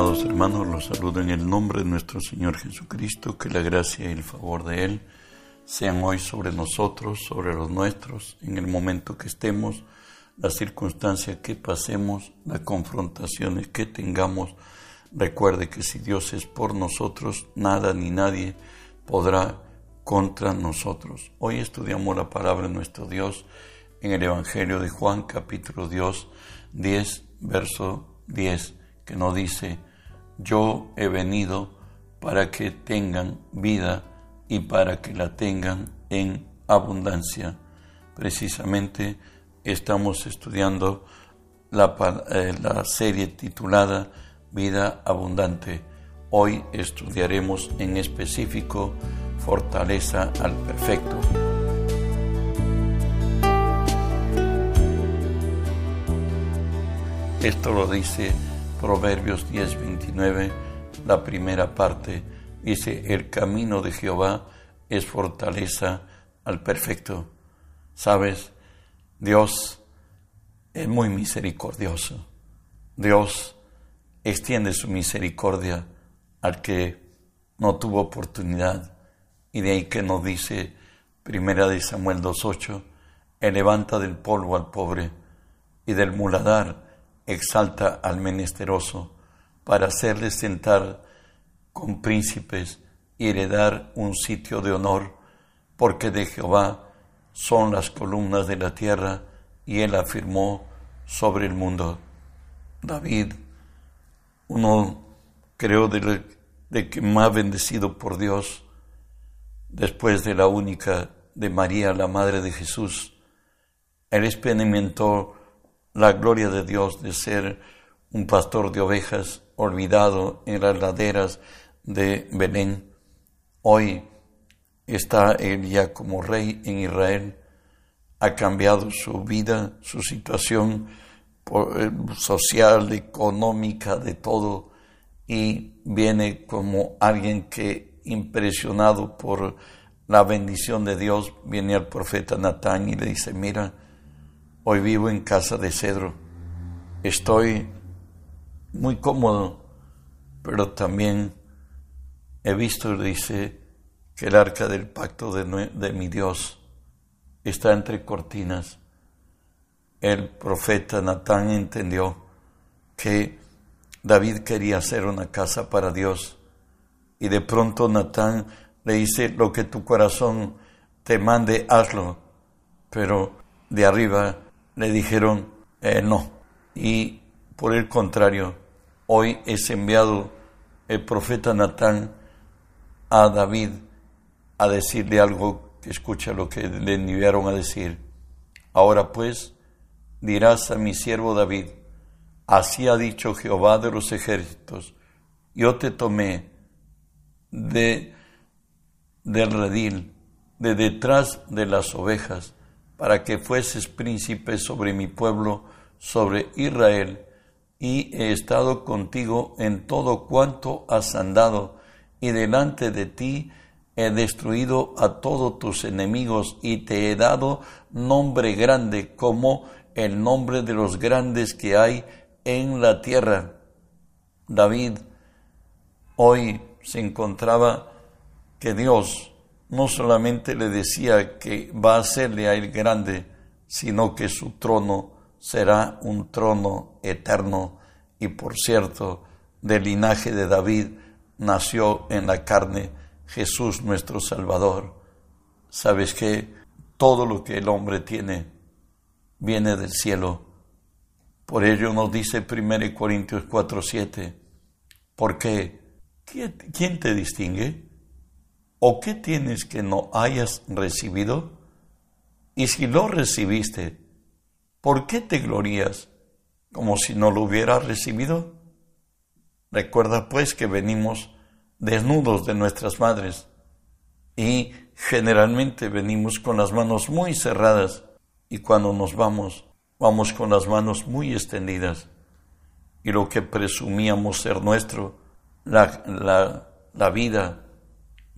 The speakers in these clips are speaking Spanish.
Amados hermanos, los saludo en el nombre de nuestro Señor Jesucristo, que la gracia y el favor de Él sean hoy sobre nosotros, sobre los nuestros, en el momento que estemos, las circunstancias que pasemos, las confrontaciones que tengamos. Recuerde que si Dios es por nosotros, nada ni nadie podrá contra nosotros. Hoy estudiamos la palabra de nuestro Dios en el Evangelio de Juan, capítulo 2, 10, verso 10 que nos dice, yo he venido para que tengan vida y para que la tengan en abundancia. Precisamente estamos estudiando la, eh, serie titulada Vida Abundante. Hoy estudiaremos en específico Fortaleza al Perfecto. Esto lo dice Proverbios 10, 29, la primera parte, dice, el camino de Jehová es fortaleza al perfecto. ¿Sabes? Dios es muy misericordioso. Dios extiende su misericordia al que no tuvo oportunidad. Y de ahí que nos dice Primera de Samuel 2.8, Él levanta del polvo al pobre y del muladar exalta al menesteroso para hacerle sentar con príncipes y heredar un sitio de honor, porque de Jehová son las columnas de la tierra y él afirmó sobre el mundo. David, uno creo de, de que más bendecido por Dios, después de la única de María, la Madre de Jesús, él experimentó la gloria de Dios de ser un pastor de ovejas olvidado en las laderas de Belén. Hoy está él ya como rey en Israel, ha cambiado su vida, su situación eh, social, económica, de todo, y viene como alguien que, impresionado por la bendición de Dios, viene al profeta Natán y le dice, mira, Hoy vivo en casa de cedro. Estoy muy cómodo, pero también he visto, dice, que el arca del pacto de, de mi Dios está entre cortinas. El profeta Natán entendió que David quería hacer una casa para Dios. Y de pronto Natán le dice, lo que tu corazón te mande, hazlo. Pero de arriba le dijeron eh, no. Y por el contrario, hoy es enviado el profeta Natán a David a decirle algo que escucha lo que le enviaron a decir. Ahora pues dirás a mi siervo David, así ha dicho Jehová de los ejércitos, yo te tomé de del redil, de detrás de las ovejas, para que fueses príncipe sobre mi pueblo, sobre Israel, y he estado contigo en todo cuanto has andado, y delante de ti he destruido a todos tus enemigos, y te he dado nombre grande como el nombre de los grandes que hay en la tierra. David hoy se encontraba que Dios no solamente le decía que va a hacerle a él grande, sino que su trono será un trono eterno. Y por cierto, del linaje de David nació en la carne Jesús nuestro Salvador. ¿Sabes que Todo lo que el hombre tiene viene del cielo. Por ello nos dice 1 Corintios 4:7, ¿por qué? ¿Quién te distingue? ¿O qué tienes que no hayas recibido? Y si lo recibiste, ¿por qué te glorías como si no lo hubieras recibido? Recuerda pues que venimos desnudos de nuestras madres y generalmente venimos con las manos muy cerradas y cuando nos vamos, vamos con las manos muy extendidas. Y lo que presumíamos ser nuestro, la, la, la vida,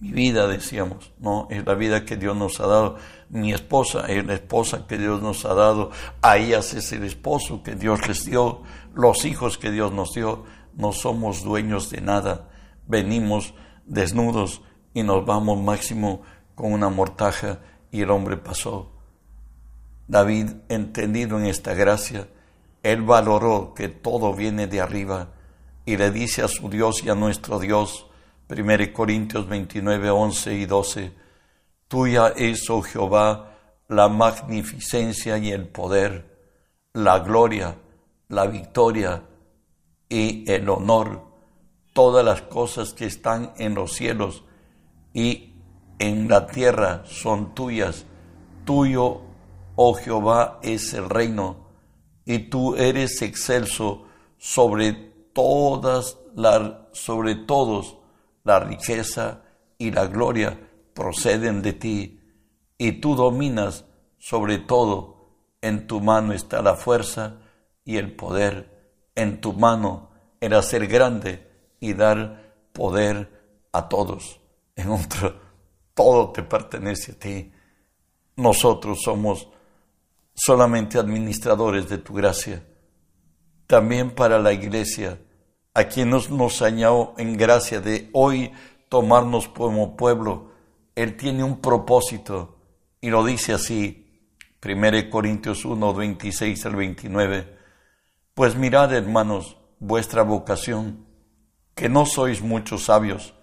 mi vida, decíamos, no, es la vida que Dios nos ha dado. Mi esposa es la esposa que Dios nos ha dado. A ellas es el esposo que Dios les dio, los hijos que Dios nos dio. no somos dueños de nada. Venimos desnudos y nos vamos máximo con una mortaja y el hombre pasó. David, entendido en esta gracia, él valoró que todo viene de arriba y le dice a su Dios y a nuestro Dios, 1 Corintios 29, 11 y 12, Tuya es, oh Jehová, la magnificencia y el poder, la gloria, la victoria y el honor, todas las cosas que están en los cielos y en la tierra son tuyas. Tuyo, oh Jehová, es el reino, y tú eres excelso sobre todas sobre todos la riqueza y la gloria proceden de ti, y tú dominas sobre todo, en tu mano está la fuerza y el poder, en tu mano el hacer grande y dar poder a todos. En otro, todo te pertenece a ti. Nosotros somos solamente administradores de tu gracia. También para la iglesia, a quien nos, nos añadió en gracia de hoy tomarnos como pueblo, él tiene un propósito y lo dice así, 1 Corintios 1, 26 al 29. Pues mirad, hermanos, vuestra vocación, que no sois muchos sabios,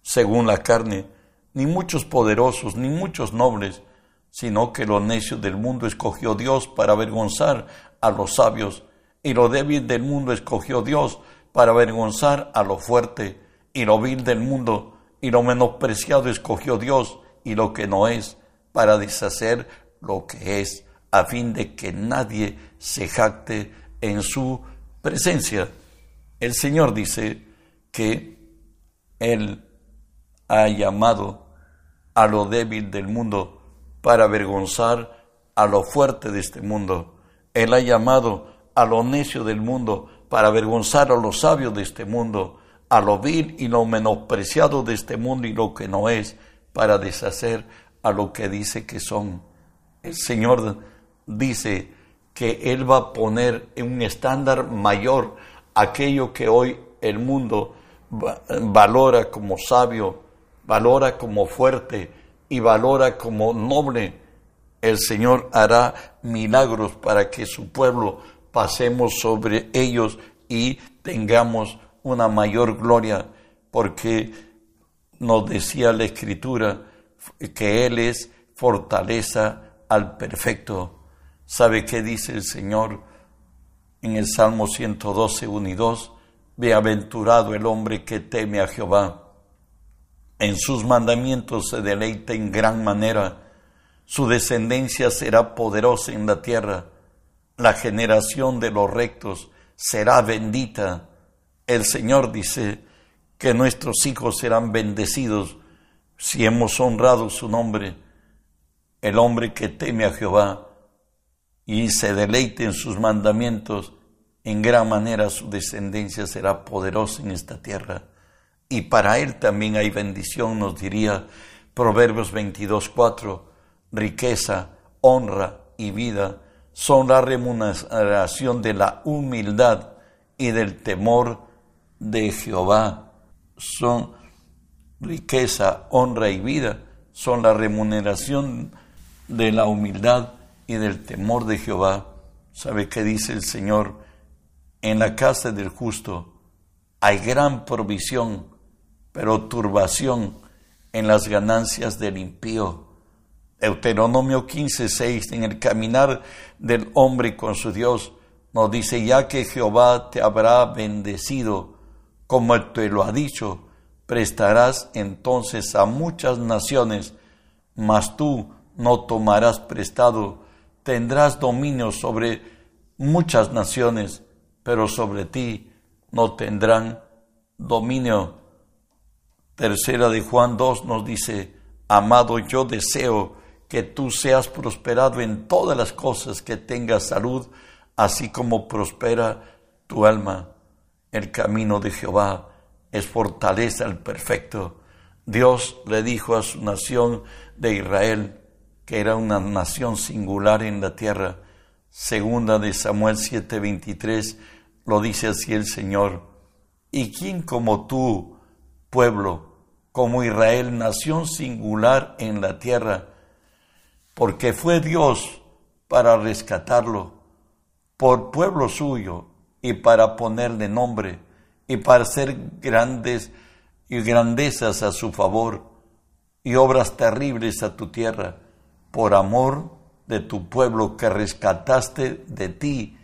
según la carne, ni muchos poderosos, ni muchos nobles, sino que lo necio del mundo escogió Dios para avergonzar a los sabios, y lo débil del mundo escogió Dios para avergonzar a lo fuerte, y lo vil del mundo y lo menospreciado escogió Dios y lo que no es para deshacer lo que es, a fin de que nadie se jacte en su presencia. El Señor dice que Él ha llamado a lo débil del mundo para avergonzar a lo fuerte de este mundo. Él ha llamado a lo necio del mundo para avergonzar a los sabios de este mundo a lo vil y lo menospreciado de este mundo y lo que no es, para deshacer a lo que dice que son. El Señor dice que Él va a poner en un estándar mayor aquello que hoy el mundo valora como sabio, valora como fuerte y valora como noble. El Señor hará milagros para que su pueblo pasemos sobre ellos y tengamos una mayor gloria, porque nos decía la Escritura que Él es fortaleza al perfecto. ¿Sabe qué dice el Señor en el Salmo 112, 1 y 2? Bienaventurado el hombre que teme a Jehová. En sus mandamientos se deleita en gran manera. Su descendencia será poderosa en la tierra. La generación de los rectos será bendita. El Señor dice que nuestros hijos serán bendecidos si hemos honrado su nombre. El hombre que teme a Jehová y se deleite en sus mandamientos, en gran manera su descendencia será poderosa en esta tierra. Y para él también hay bendición, nos diría Proverbios 22, 4, riqueza, honra y vida son la remuneración de la humildad y del temor de Jehová son riqueza, honra y vida, son la remuneración de la humildad y del temor de Jehová. ¿Sabe qué dice el Señor? En la casa del justo hay gran provisión, pero turbación en las ganancias del impío. Deuteronomio 15:6, en el caminar del hombre con su Dios, nos dice, ya que Jehová te habrá bendecido, como te lo ha dicho, prestarás entonces a muchas naciones, mas tú no tomarás prestado, tendrás dominio sobre muchas naciones, pero sobre ti no tendrán dominio. Tercera de Juan 2 nos dice, amado, yo deseo que tú seas prosperado en todas las cosas, que tengas salud, así como prospera tu alma. El camino de Jehová es fortaleza al perfecto. Dios le dijo a su nación de Israel, que era una nación singular en la tierra. Segunda de Samuel 7:23 lo dice así el Señor. ¿Y quién como tú, pueblo, como Israel, nación singular en la tierra? Porque fue Dios para rescatarlo, por pueblo suyo y para ponerle nombre y para hacer grandes y grandezas a su favor y obras terribles a tu tierra, por amor de tu pueblo que rescataste de ti,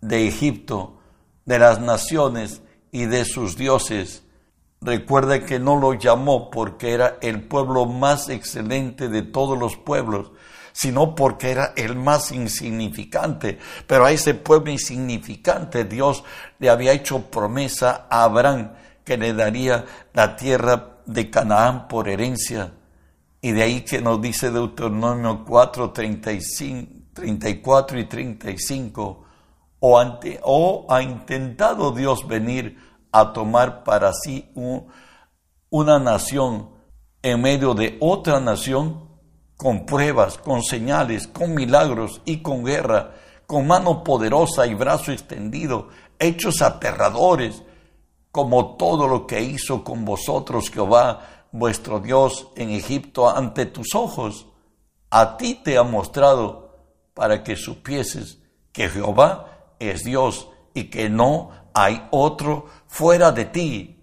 de Egipto, de las naciones y de sus dioses. Recuerda que no lo llamó porque era el pueblo más excelente de todos los pueblos, sino porque era el más insignificante. Pero a ese pueblo insignificante Dios le había hecho promesa a Abraham que le daría la tierra de Canaán por herencia. Y de ahí que nos dice Deuteronomio 4, 34 y 35, o, ante, o ha intentado Dios venir a tomar para sí una nación en medio de otra nación con pruebas, con señales, con milagros y con guerra, con mano poderosa y brazo extendido, hechos aterradores, como todo lo que hizo con vosotros Jehová vuestro Dios en Egipto ante tus ojos. A ti te ha mostrado para que supieses que Jehová es Dios y que no hay otro fuera de ti.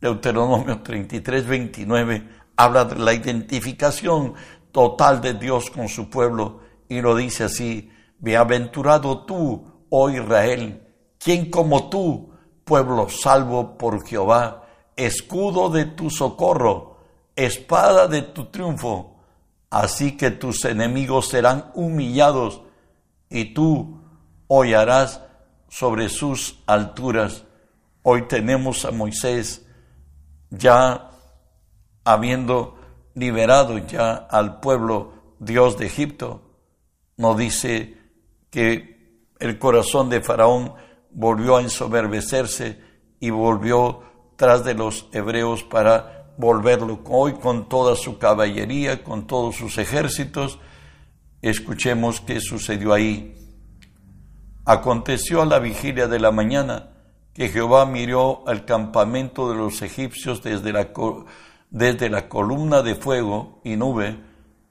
Deuteronomio 33, 29 habla de la identificación total de Dios con su pueblo y lo dice así, Bienaventurado tú, oh Israel, quien como tú, pueblo salvo por Jehová, escudo de tu socorro, espada de tu triunfo. Así que tus enemigos serán humillados y tú hollarás sobre sus alturas. Hoy tenemos a Moisés ya habiendo liberado ya al pueblo Dios de Egipto. Nos dice que el corazón de Faraón volvió a ensoberbecerse y volvió tras de los hebreos para volverlo hoy con toda su caballería, con todos sus ejércitos. Escuchemos qué sucedió ahí. Aconteció a la vigilia de la mañana que Jehová miró al campamento de los egipcios desde la, desde la columna de fuego y nube,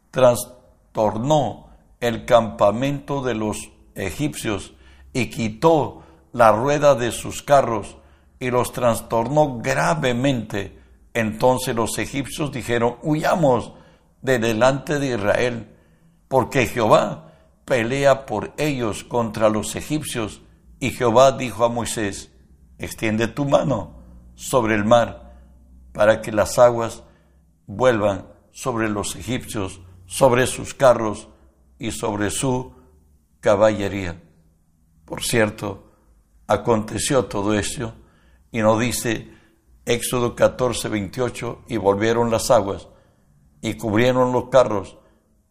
trastornó el campamento de los egipcios y quitó la rueda de sus carros y los trastornó gravemente. Entonces los egipcios dijeron, huyamos de delante de Israel, porque Jehová pelea por ellos contra los egipcios. Y Jehová dijo a Moisés, extiende tu mano sobre el mar, para que las aguas vuelvan sobre los egipcios, sobre sus carros y sobre su caballería. Por cierto, aconteció todo esto y nos dice Éxodo 14, 28, y volvieron las aguas, y cubrieron los carros,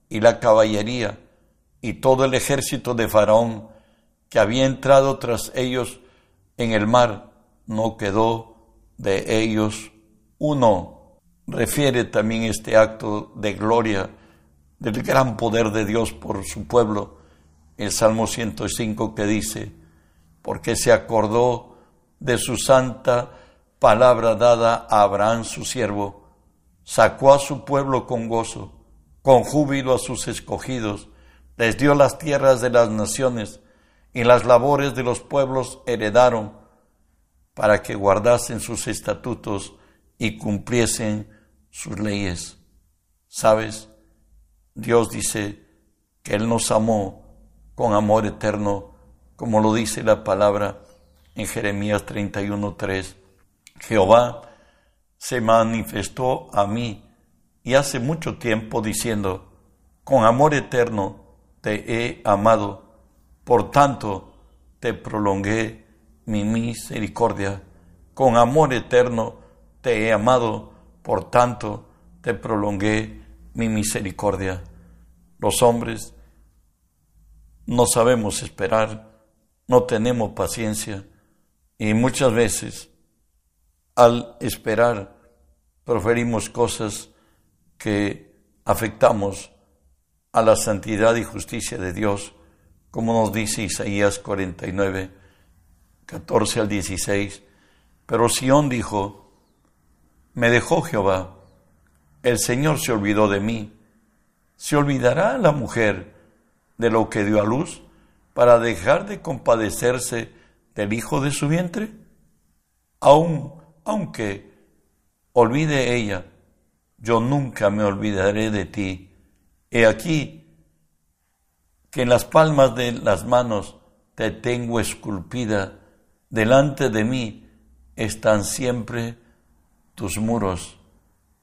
y la caballería, y todo el ejército de Faraón, que había entrado tras ellos en el mar, no quedó de ellos uno. Refiere también este acto de gloria del gran poder de Dios por su pueblo, el Salmo 105 que dice, porque se acordó de su santa palabra dada a Abraham su siervo, sacó a su pueblo con gozo, con júbilo a sus escogidos, les dio las tierras de las naciones y las labores de los pueblos heredaron, para que guardasen sus estatutos y cumpliesen sus leyes. ¿Sabes? Dios dice que Él nos amó con amor eterno, como lo dice la palabra en Jeremías 31:3, Jehová se manifestó a mí y hace mucho tiempo diciendo, con amor eterno te he amado, por tanto te prolongué mi misericordia, con amor eterno te he amado, por tanto te prolongué mi misericordia. Los hombres no sabemos esperar, no tenemos paciencia, y muchas veces al esperar proferimos cosas que afectamos a la santidad y justicia de Dios, como nos dice Isaías 49, 14 al 16, Pero Sión dijo, me dejó Jehová, el Señor se olvidó de mí. ¿Se olvidará la mujer de lo que dio a luz para dejar de compadecerse del hijo de su vientre? Aun, aunque olvide ella, yo nunca me olvidaré de ti. He aquí que en las palmas de las manos te tengo esculpida, delante de mí están siempre tus muros.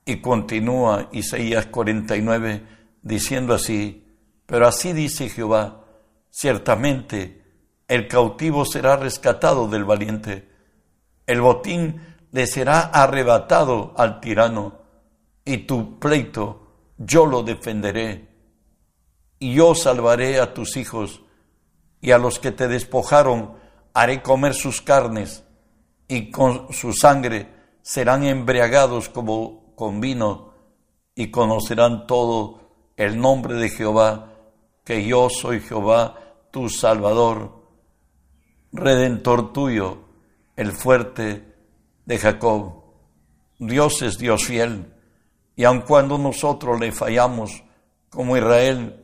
Y continúa Isaías 49 diciendo así, pero así dice Jehová, ciertamente el cautivo será rescatado del valiente, el botín le será arrebatado al tirano, y tu pleito yo lo defenderé, y yo salvaré a tus hijos, y a los que te despojaron haré comer sus carnes, y con su sangre serán embriagados como con vino, y conocerán todo el nombre de Jehová, que yo soy Jehová, tu Salvador, Redentor tuyo, el fuerte de Jacob. Dios es Dios fiel, y aun cuando nosotros le fallamos, como Israel,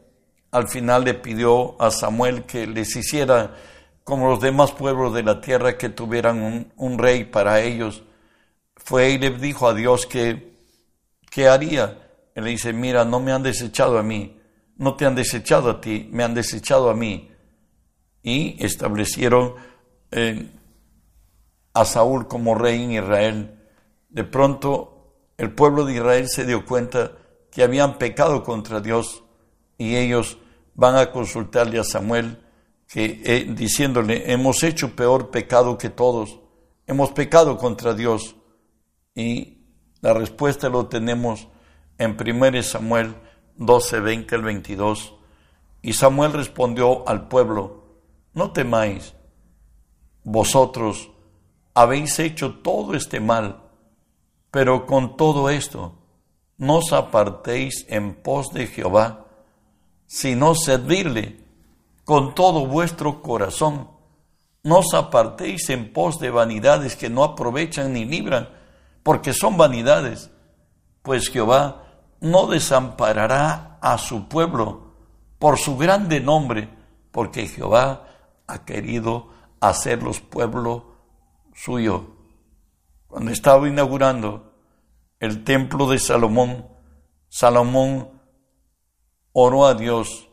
al final le pidió a Samuel que les hiciera como los demás pueblos de la tierra que tuvieran un, rey para ellos. Fue y le dijo a Dios que, ¿qué haría? Él le dice, mira, no me han desechado a mí, no te han desechado a ti, me han desechado a mí. Y establecieron eh, a Saúl como rey en Israel. De pronto el pueblo de Israel se dio cuenta que habían pecado contra Dios y ellos van a consultarle a Samuel que, eh, diciéndole, hemos hecho peor pecado que todos, hemos pecado contra Dios. Y la respuesta lo tenemos en 1 Samuel 12, 20 al 22. Y Samuel respondió al pueblo, no temáis, vosotros habéis hecho todo este mal, pero con todo esto no os apartéis en pos de Jehová, sino servirle con todo vuestro corazón. No os apartéis en pos de vanidades que no aprovechan ni libran, porque son vanidades, pues Jehová no desamparará a su pueblo por su grande nombre, porque Jehová ha querido hacerlos pueblo suyo. Cuando estaba inaugurando el templo de Salomón, Salomón oró a Dios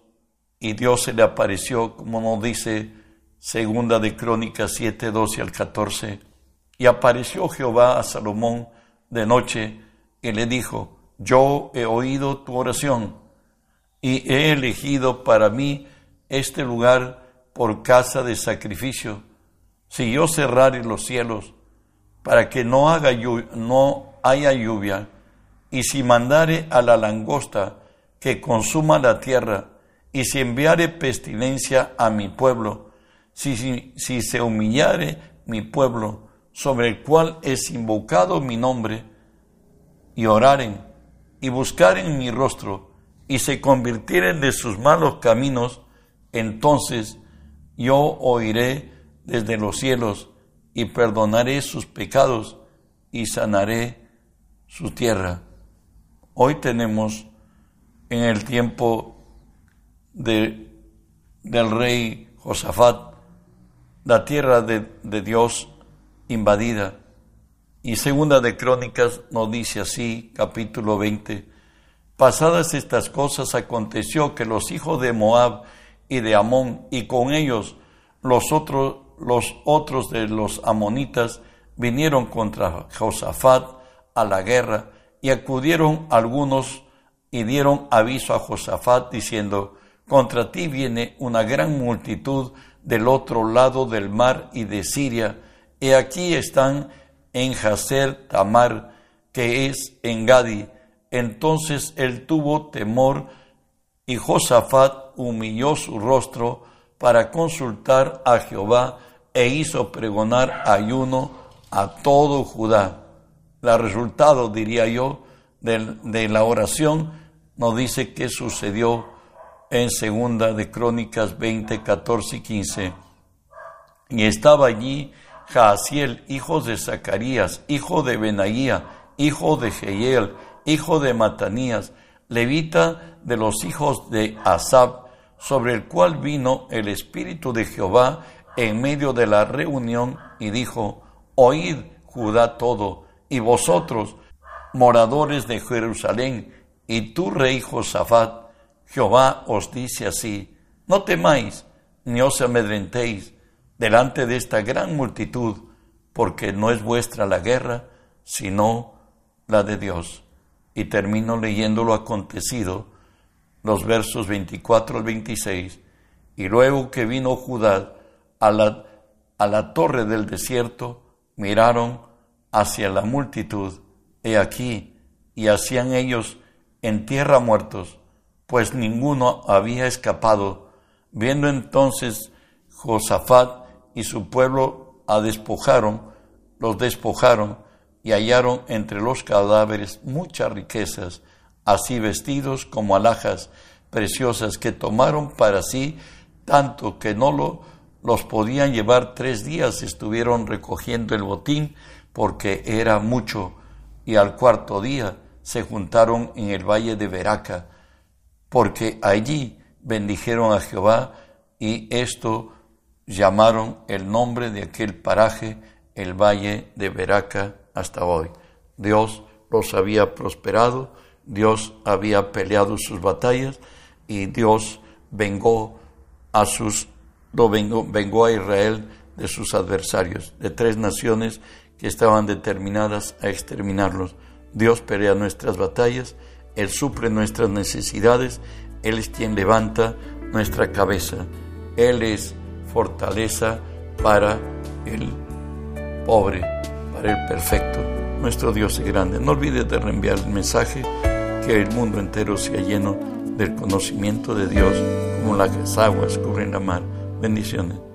y Dios se le apareció, como nos dice Segunda de Crónicas 7, 12 al 14. Y apareció Jehová a Salomón de noche y le dijo, yo he oído tu oración y he elegido para mí este lugar por casa de sacrificio. Si yo cerrare los cielos para que no, haga no haya lluvia, y si mandare a la langosta que consuma la tierra, y si enviare pestilencia a mi pueblo, si, si, si se humillare mi pueblo, sobre el cual es invocado mi nombre, y oraren, y buscaren mi rostro, y se convirtieren de sus malos caminos, entonces yo oiré desde los cielos y perdonaré sus pecados y sanaré su tierra. Hoy tenemos en el tiempo de, del rey Josafat la tierra de, de Dios invadida. Y segunda de Crónicas nos dice así, capítulo 20, pasadas estas cosas aconteció que los hijos de Moab y de Amón y con ellos los otros, los otros de los amonitas vinieron contra Josafat a la guerra y acudieron algunos y dieron aviso a Josafat diciendo, contra ti viene una gran multitud del otro lado del mar y de Siria, y aquí están en Hazer Tamar, que es en Gadi. Entonces él tuvo temor y Josafat humilló su rostro para consultar a Jehová e hizo pregonar ayuno a todo Judá. El resultado, diría yo, de la oración nos dice que sucedió en segunda de Crónicas 20, 14 y 15. Y estaba allí Jaasiel, hijo de Zacarías, hijo de Benaía, hijo de Jehiel, hijo de Matanías, levita de los hijos de Asab, sobre el cual vino el Espíritu de Jehová en medio de la reunión y dijo, Oíd, Judá todo, y vosotros, moradores de Jerusalén, y tú, rey Josafat, Jehová os dice así, no temáis, ni os amedrentéis delante de esta gran multitud, porque no es vuestra la guerra, sino la de Dios. Y termino leyendo lo acontecido, los versos 24 al 26, y luego que vino Judá a la, a la torre del desierto, miraron hacia la multitud, he aquí, y hacían ellos en tierra muertos, pues ninguno había escapado. Viendo entonces Josafat y su pueblo a despojaron, los despojaron y hallaron entre los cadáveres muchas riquezas, así vestidos como alhajas preciosas que tomaron para sí tanto que no lo, los podían llevar tres días, estuvieron recogiendo el botín porque era mucho y al cuarto día se juntaron en el valle de Veraca, porque allí bendijeron a Jehová y esto llamaron el nombre de aquel paraje el valle de Veraca hasta hoy. Dios los había prosperado, Dios había peleado sus batallas y Dios vengó a sus lo vengó, vengó a Israel de sus adversarios, de tres naciones que estaban determinadas a exterminarlos. Dios pelea nuestras batallas, Él suple nuestras necesidades, Él es quien levanta nuestra cabeza, Él es fortaleza para el pobre, para el perfecto. Nuestro Dios es grande. No olvides de reenviar el mensaje que el mundo entero sea lleno del conocimiento de Dios como las aguas cubren la mar. Bendiciones.